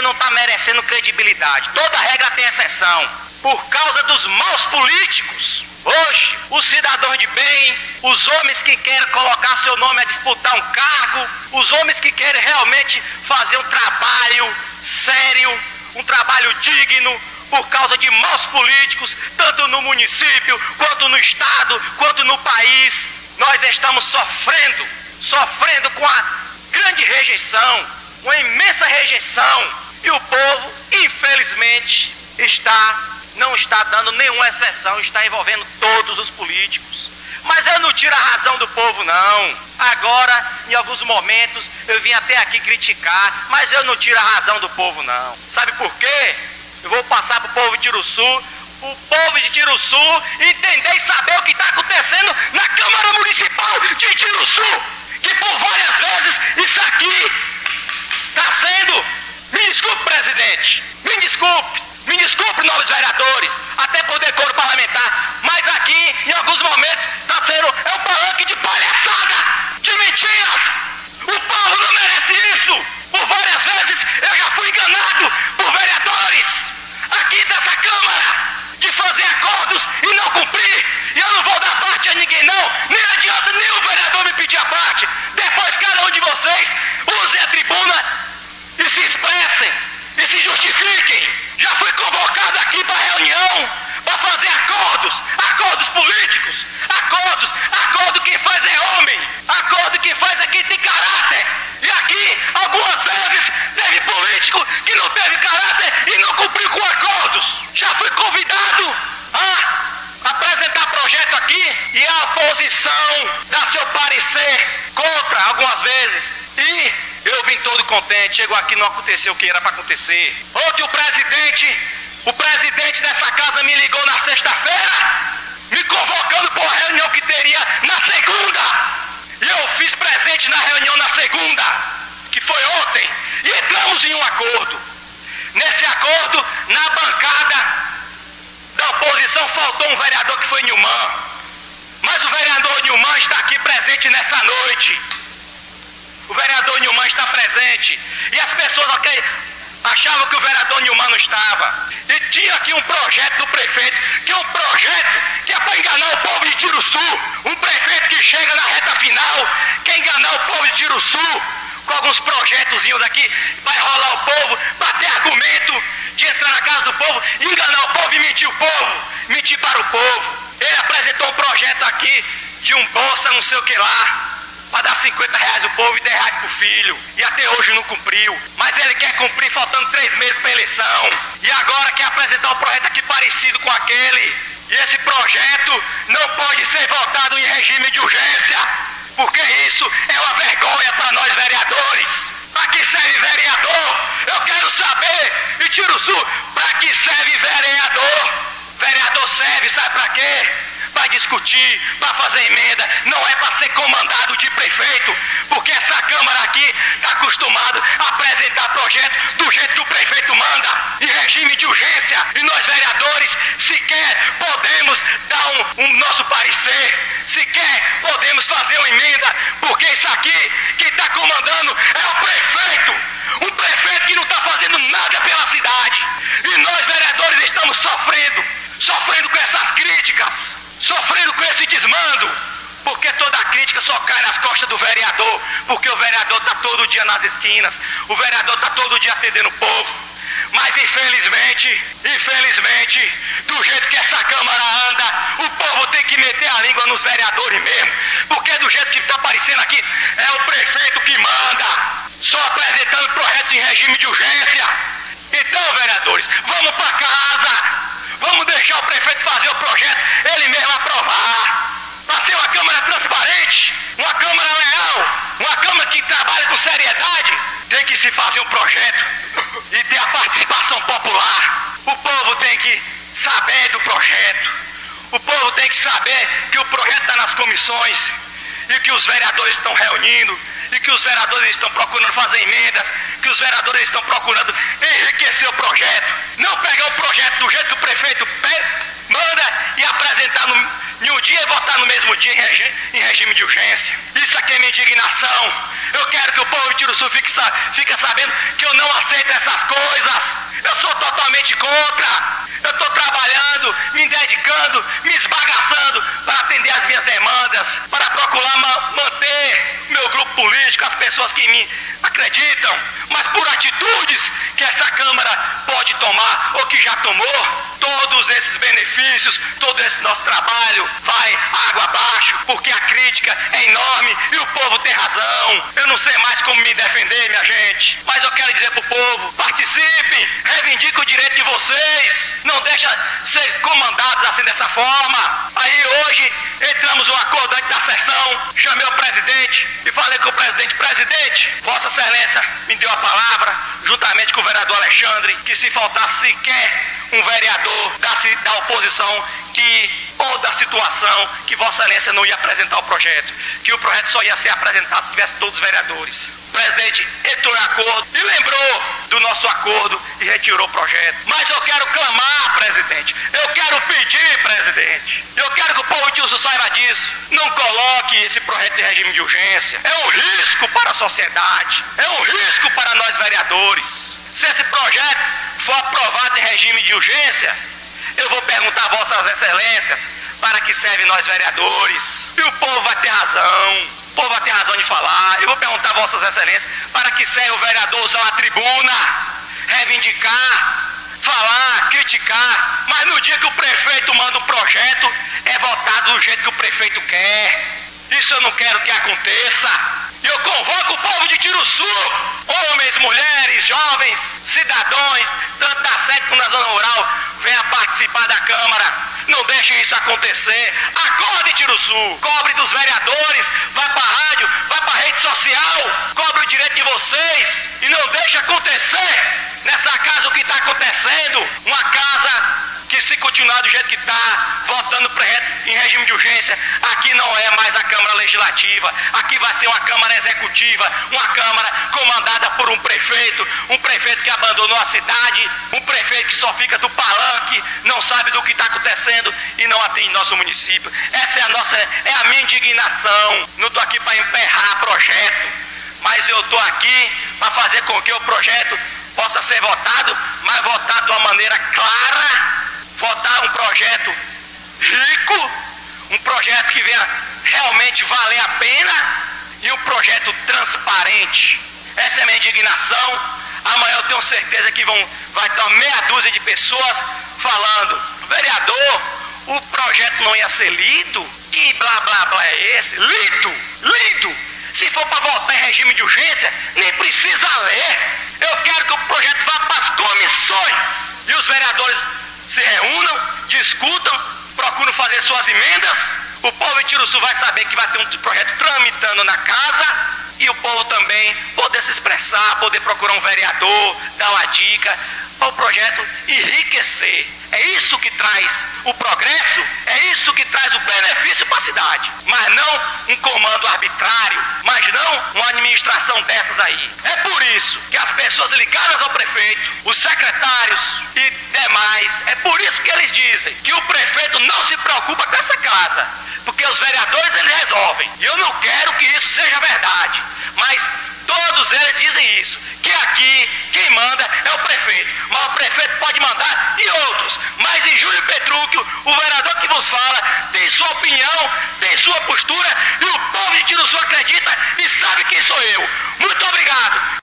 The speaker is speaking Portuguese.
gente não está merecendo credibilidade. Toda regra tem exceção. Por causa dos maus políticos, hoje, os cidadãos de bem, os homens que querem colocar seu nome a disputar um cargo, os homens que querem realmente fazer um trabalho sério, um trabalho digno, por causa de maus políticos, tanto no município, quanto no estado, quanto no país, nós estamos sofrendo, sofrendo com a grande rejeição, uma imensa rejeição, e o povo, infelizmente, está não está dando nenhuma exceção, está envolvendo todos os políticos. Mas eu não tiro a razão do povo, não. Agora, em alguns momentos, eu vim até aqui criticar, mas eu não tiro a razão do povo, não. Sabe por quê? Eu vou passar para o povo de Tiruçu, o povo de Tiruçu entender e saber o que está acontecendo na Câmara Municipal de Tiruçu. Que por várias vezes isso aqui está sendo. Me desculpe, presidente. Me desculpe. Me desculpe, novos vereadores, até por decoro parlamentar, mas aqui, em alguns momentos, está sendo é um palanque de palhaçada, de mentiras. O povo não merece isso. Por várias vezes eu já fui enganado por vereadores aqui dessa Câmara de fazer acordos e não cumprir. E eu não vou dar parte a ninguém, não. Nem adianta nenhum vereador me pedir a parte. Depois cada um de vocês use a tribuna e se expressem e se justifiquem. Já fui convocado aqui para reunião, para fazer acordos, acordos políticos, acordos, acordo quem faz é homem, acordo quem faz é quem tem caráter. E aqui, algumas vezes, teve político que não teve caráter e não cumpriu com acordos. Já fui convidado a apresentar projeto aqui e a oposição dá seu parecer contra algumas vezes. E eu vim todo contente, chegou aqui não aconteceu o que era para acontecer. Ontem o presidente, o presidente dessa casa me ligou na sexta-feira, me convocando para uma reunião que teria na segunda. E eu fiz presente na reunião na segunda, que foi ontem, e entramos em um acordo. Nesse acordo, na bancada da oposição, faltou um vereador que foi Nilman. Mas o vereador Nilman está aqui presente nessa noite o vereador Nilman está presente. E as pessoas okay, achavam que o vereador Nilman não estava. E tinha aqui um projeto do prefeito, que é um projeto que é para enganar o povo de Tiruçu. Um prefeito que chega na reta final, quer enganar o povo de Tiruçu com alguns projetos daqui, vai rolar o povo, para ter argumento de entrar na casa do povo, enganar o povo e mentir o povo, mentir para o povo. Ele apresentou um projeto aqui de um bolsa, não sei o que lá para dar 50 reais o povo e 10 reais pro filho. E até hoje não cumpriu. Mas ele quer cumprir faltando três meses para eleição. E agora quer apresentar um projeto aqui parecido com aquele. E esse projeto não pode ser votado em regime de urgência. Porque isso é uma vergonha para nós vereadores. Para que serve vereador? Eu quero saber. E tiro o sul. Para que serve vereador? Vereador serve, sabe para quê? Discutir, para fazer emenda, não é para ser comandado de prefeito, porque essa Câmara aqui está acostumada a apresentar projetos do jeito que o prefeito manda, em regime de urgência, e nós vereadores sequer podemos dar um, um nosso parecer, sequer podemos fazer uma emenda, porque isso aqui que está comandando é o prefeito, um prefeito que não está fazendo nada pela cidade, e nós vereadores estamos sofrendo, sofrendo com essas críticas sofrendo com esse desmando, porque toda a crítica só cai nas costas do vereador, porque o vereador está todo dia nas esquinas, o vereador está todo dia atendendo o povo. Mas infelizmente, infelizmente, do jeito que essa Câmara anda, o povo tem que meter a língua nos vereadores mesmo. Porque do jeito que está aparecendo aqui, é o prefeito que manda, só apresentando projeto em regime de urgência. Então, vereadores, vamos para casa, Vamos deixar o prefeito fazer o projeto, ele mesmo aprovar. Para ser uma Câmara transparente, uma Câmara leal, uma Câmara que trabalha com seriedade, tem que se fazer um projeto e ter a participação popular. O povo tem que saber do projeto. O povo tem que saber que o projeto está nas comissões e que os vereadores estão reunindo e que os vereadores estão procurando fazer emendas, que os vereadores estão procurando enriquecer o projeto. Não pegar o projeto do jeito que o prefeito manda e apresentar no, em um dia e votar no mesmo em, regi em, regime de urgência. Isso aqui é minha indignação. Eu quero que o povo de Tiruçu fique, fique sabendo que eu não aceito essas coisas. Eu sou totalmente contra. Eu estou trabalhando, me dedicando, me esbagaçando para atender as minhas demandas, para procurar ma manter meu grupo político, as pessoas que me acreditam, mas por atitudes que essa Câmara pode tomar ou que já tomou, todos esses benefícios, todo esse nosso trabalho vai água abaixo, porque a crítica é enorme e o povo tem razão. Eu não sei mais como me defender, minha gente, mas eu quero dizer para o povo: participem, reivindiquem o direito de vocês, não deixa ser comandados assim dessa forma. Aí hoje entramos no acordo antes da sessão, chamei o presidente e falei com o presidente: presidente, Vossa Excelência me deu a palavra, juntamente com o vereador Alexandre, que se faltasse sequer um vereador da, da oposição que ou da situação que Vossa Excelência não ia apresentar o projeto, que o projeto só ia ser apresentado se tivesse todos os vereadores. O presidente entrou em acordo e lembrou do nosso acordo e retirou o projeto. Mas eu quero clamar, presidente. Eu quero pedir, presidente. Eu quero que o povo de uso saiba disso. Não coloque esse projeto em regime de urgência. É um risco para a sociedade. É um risco para nós vereadores. Se esse projeto for aprovado em regime de urgência, eu vou perguntar a Vossas Excelências para que serve nós vereadores. E o povo vai ter razão. O povo vai ter razão de falar. Eu vou perguntar a Vossas Excelências para que serve o vereador usar a tribuna, reivindicar, falar, criticar. Mas no dia que o prefeito manda um projeto, é votado do jeito que o prefeito quer. Isso eu não quero que aconteça. E eu convoco o povo de Tiruçu, homens, mulheres, jovens, cidadãos, tanto da sede como da zona rural, venha participar da Câmara. Não deixe isso acontecer. Acorde, Tiruçu. Cobre dos vereadores. Vai para a rádio, vai para a rede social. Cobre o direito de vocês. E não deixe acontecer nessa casa o que está acontecendo. Uma casa que se continuar do jeito que está, votando em regime de urgência, aqui não é mais a Câmara Legislativa, aqui vai ser uma Câmara Executiva, uma Câmara comandada por um prefeito, um prefeito que abandonou a cidade, um prefeito que só fica do palanque, não sabe do que está acontecendo e não atende nosso município. Essa é a nossa, é a minha indignação. Não estou aqui para emperrar projeto, mas eu estou aqui para fazer com que o projeto possa ser votado, mas votado de uma maneira clara votar um projeto rico, um projeto que venha realmente valer a pena e um projeto transparente. Essa é a minha indignação. Amanhã eu tenho certeza que vão, vai ter uma meia dúzia de pessoas falando, vereador, o projeto não ia ser lido? Que blá blá blá é esse? Lido, lido. Se for para votar em regime de urgência, nem precisa ler. Eu quero que o projeto vá para as comissões e os vereadores se reúnam, discutam, procuram fazer suas emendas. O povo de Tiruçu vai saber que vai ter um projeto tramitando na casa e o povo também poder se expressar, poder procurar um vereador, dar uma dica, para o projeto enriquecer. É isso que traz o progresso, é isso que traz o benefício para a cidade. Mas não um comando arbitrário, mas não uma administração dessas aí. É por isso que as pessoas ligadas ao prefeito, os secretários e demais, é por isso que eles dizem que o prefeito não se preocupa com essa casa, porque os vereadores eles resolvem. E eu não quero que isso seja verdade, mas todos eles dizem isso, que aqui quem manda é o prefeito. Mas o prefeito pode mandar e outros. Mas em Júlio Petrúquio, o vereador que nos fala, tem sua opinião, tem sua postura, e o povo de Tiro Sul acredita e sabe quem sou eu. Muito obrigado.